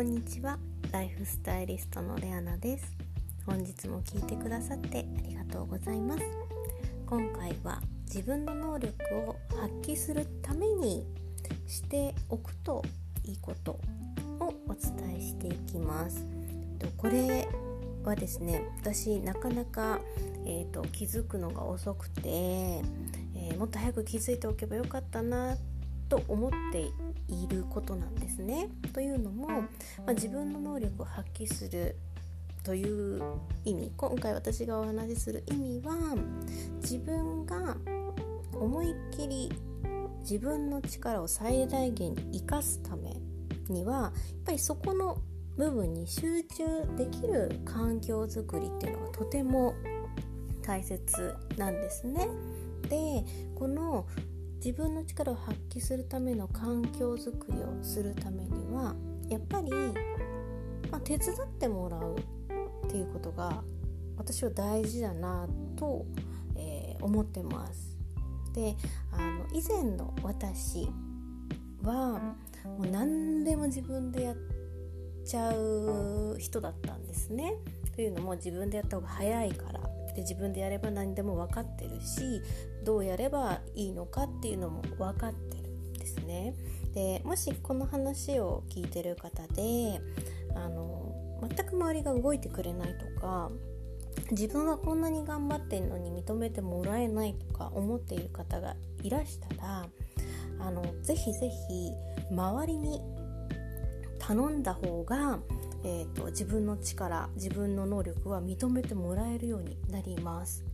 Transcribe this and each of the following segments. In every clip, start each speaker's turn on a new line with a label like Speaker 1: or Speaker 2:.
Speaker 1: こんにちは。ライフスタイリストのレアナです。本日も聞いてくださってありがとうございます。今回は自分の能力を発揮するためにしておくといいことをお伝えしていきます。これはですね私なかなか、えーと、気づくのが遅くて、えー、もっと早く気づいておけばよかったなっと思っていることなんですね。というのも、まあ、自分の能力を発揮するという意味今回私がお話しする意味は自分が思いっきり自分の力を最大限に生かすためにはやっぱりそこの部分に集中できる環境づくりっていうのがとても大切なんですね。でこの自分の力を発揮するための環境づくりをするためにはやっぱり、まあ、手伝ってもらうっていうことが私は大事だなと、えー、思ってます。であの以前の私はもう何でも自分でやっちゃう人だったんですね。というのも自分でやった方が早いからで自分でやれば何でも分かってるしどうやればいいのかっていうのも分かってるんですね。でもしこの話を聞いてる方であの全く周りが動いてくれないとか自分はこんなに頑張ってんのに認めてもらえないとか思っている方がいらしたらあのぜひぜひ周りに頼んだ方がえーと、自分の力自分の能力は認めてもらえるようになります。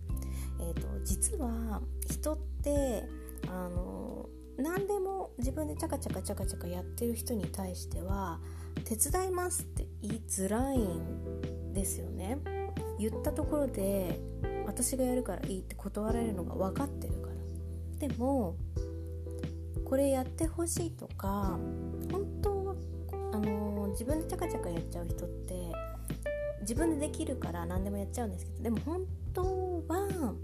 Speaker 1: えーと、実は人ってあの何でも自分でチャカチャカチャカチャカやってる人に対しては手伝いますって言いづらいんですよね。言ったところで私がやるからいいって断られるのが分かってるから。でもこれやってほしいとか本当あの自分でチャカチャカやっちゃう人って自分でできるから何でもやっちゃうんですけどでも本当は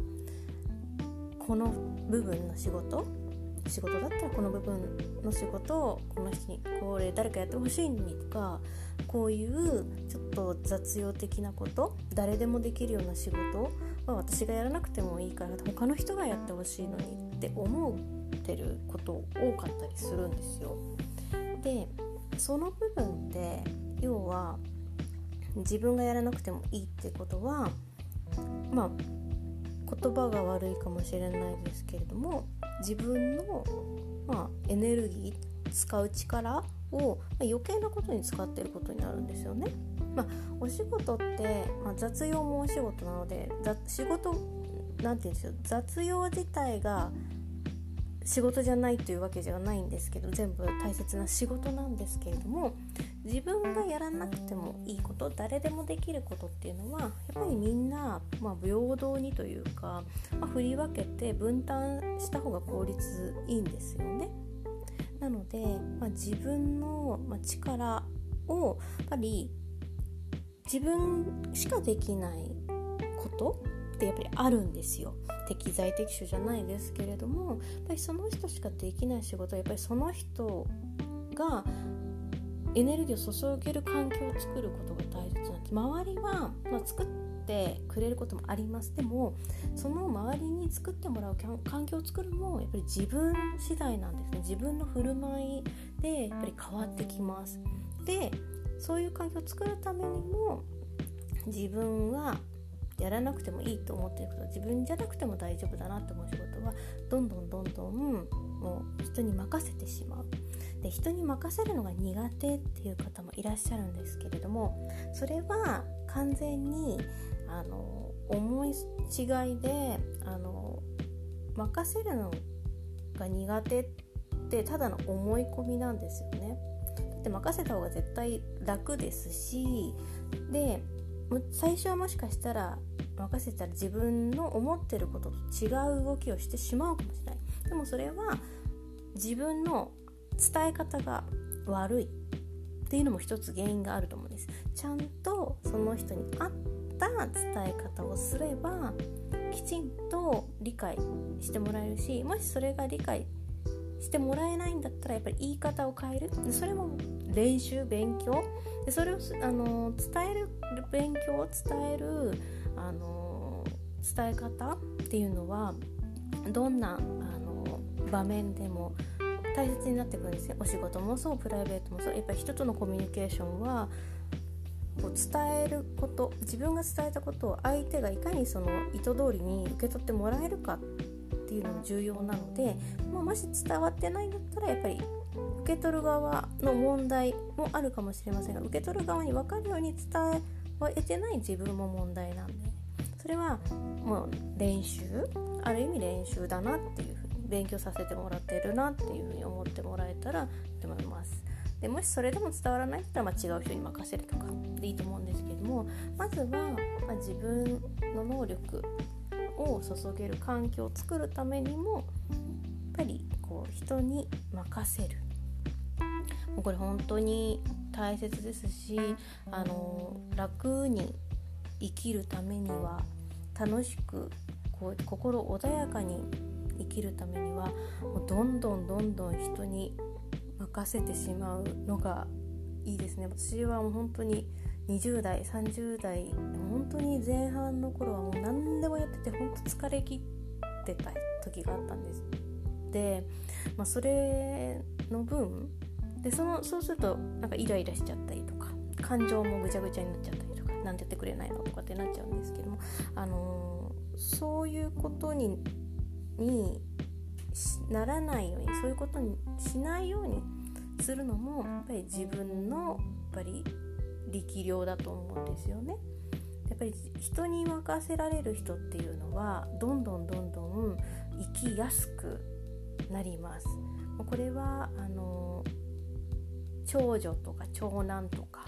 Speaker 1: この部分の仕事仕事だったらこの部分の仕事をこの人にこれ誰かやってほしいのにとかこういうちょっと雑用的なこと誰でもできるような仕事は私がやらなくてもいいから他の人がやってほしいのにって思ってること多かったりするんですよ。でその部分って要は自分がやらなくてもいいってことはまあ言葉が悪いかもしれないですけれども自分の、まあ、エネルギー使う力を、まあ、余計なことに使ってることになるんですよね。まあ、お仕事って、まあ、雑用もお仕事なので仕事なんて言うんですよ雑用自体が仕事じゃないというわけじゃないんですけど全部大切な仕事なんですけれども自分がやらなくてもいいこと誰でもできることっていうのはやっぱりみんな、まあ、平等にというか、まあ、振り分けて分担した方が効率いいんですよね。なので、まあ、自分の、力をやっぱり自分しかできないことってやっぱりあるんですよ。適材適所じゃないですけれどもやっぱりその人しかできない仕事はやっぱりその人がエネルギーを注げる環境を作ることが大切なんです。周りは、まあ、作ってくれることもあります。でもその周りに作ってもらう環境を作るもやっぱり自分次第なんですね。自分の振る舞いでやっぱり変わってきます。でそういう環境を作るためにも自分はやらなくてもいいと思ってること自分じゃなくても大丈夫だなって思う仕事はどんどんどんどんもう人に任せてしまうで人に任せるのが苦手っていう方もいらっしゃるんですけれどもそれは完全にあの思い違いであの任せるのが苦手ってただの思い込みなんですよね。だって任せた方が絶対楽ですしで最初はもしかしたら任せたら自分の思ってることと違う動きをしてしまうかもしれない。でもそれは自分の伝え方が悪いっていうのも一つ原因があると思うんです。ちゃんとその人に合った伝え方をすればきちんと理解してもらえるしもしそれが理解してもらえないんだったらやっぱり言い方を変える。それも練習勉強。でそれをあの伝える勉強を伝える伝え方っていうのはどんなあの場面でも大切になってくるんですよ。お仕事もそうプライベートもそう。やっぱり人とのコミュニケーションはこう伝えること自分が伝えたことを相手がいかにその意図通りに受け取ってもらえるかっていうのも重要なので、まあ、もし伝わってないんだったらやっぱり受け取る側の問題もあるかもしれませんが受け取る側に分かるように伝えは得てない自分も問題なんでそれはもう練習ある意味練習だなっていうふうに勉強させてもらってるなっていうふうに思ってもらえたらと思います。でもしそれでも伝わらないったら、まあ、違う人に任せるとかでいいと思うんですけどもまずは、まあ、自分の能力を注げる環境を作るためにもやっぱりこう人に任せるもうこれ本当に大切ですしあの楽に生きるためには楽しくこう心穏やかに生きるためにはもうどんどんどんどん人に任せてしまうのがいいですね。私はもう本当に20代30代本当に前半の頃はもう何でもやってて本当疲れ切ってた時があったんです。で、まあ、それの分でそのそうするとなんかイライラしちゃったりとか感情もぐちゃぐちゃになっちゃったりとか何でやってくれないのとかってなっちゃうんですけども、あのー、そういうことににならないようにそういうことにしないようにするのもやっぱり自分のやっぱり力量だと思うんですよね。やっぱり人に任せられる人っていうのはどんどんどんどん生きやすくなります。これはあの長女とか長男とか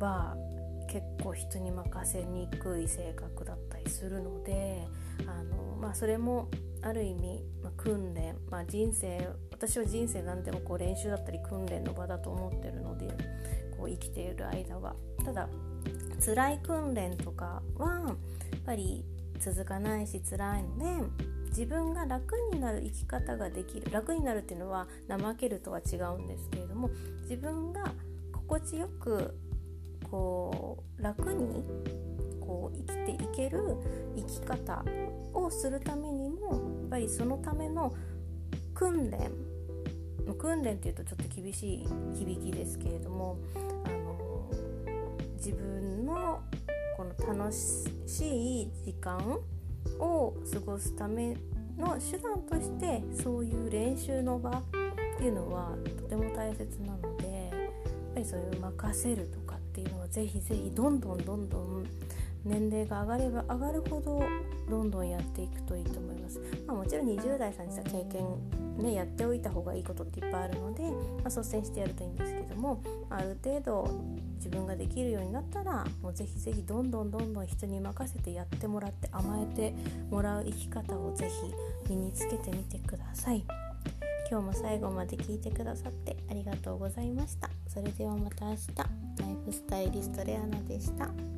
Speaker 1: は結構人に任せにくい性格だったりするのであの、まあ、それもある意味、まあ、訓練、まあ、人生私は人生なんでもこう練習だったり訓練の場だと思ってるのでこう生きている間は。ただ辛い訓練とかはやっぱり続かないし辛いので自分が楽になる生き方ができる楽になるっていうのは怠けるとは違うんですけれども自分が心地よくこう楽にこう生きていける生き方をするためにもやっぱりそのための訓練訓練っていうとちょっと厳しい響きですけれどもあの自分のこの楽しい時間を過ごすための手段としてそういう練習の場っていうのはとても大切なのでやっぱりそういう任せると。っていうのはぜひぜひどんどんどんどん年齢が上がれば上がるほどどんどんやっていくといいと思います、まあ、もちろん20代さんにした経験ねやっておいた方がいいことっていっぱいあるので、まあ、率先してやるといいんですけどもある程度自分ができるようになったらもうぜひぜひどんどんどんどん人に任せてやってもらって甘えてもらう生き方をぜひ身につけてみてください。今日も最後まで聞いてくださってありがとうございました。それではまた明日。スタイリストレアナでした。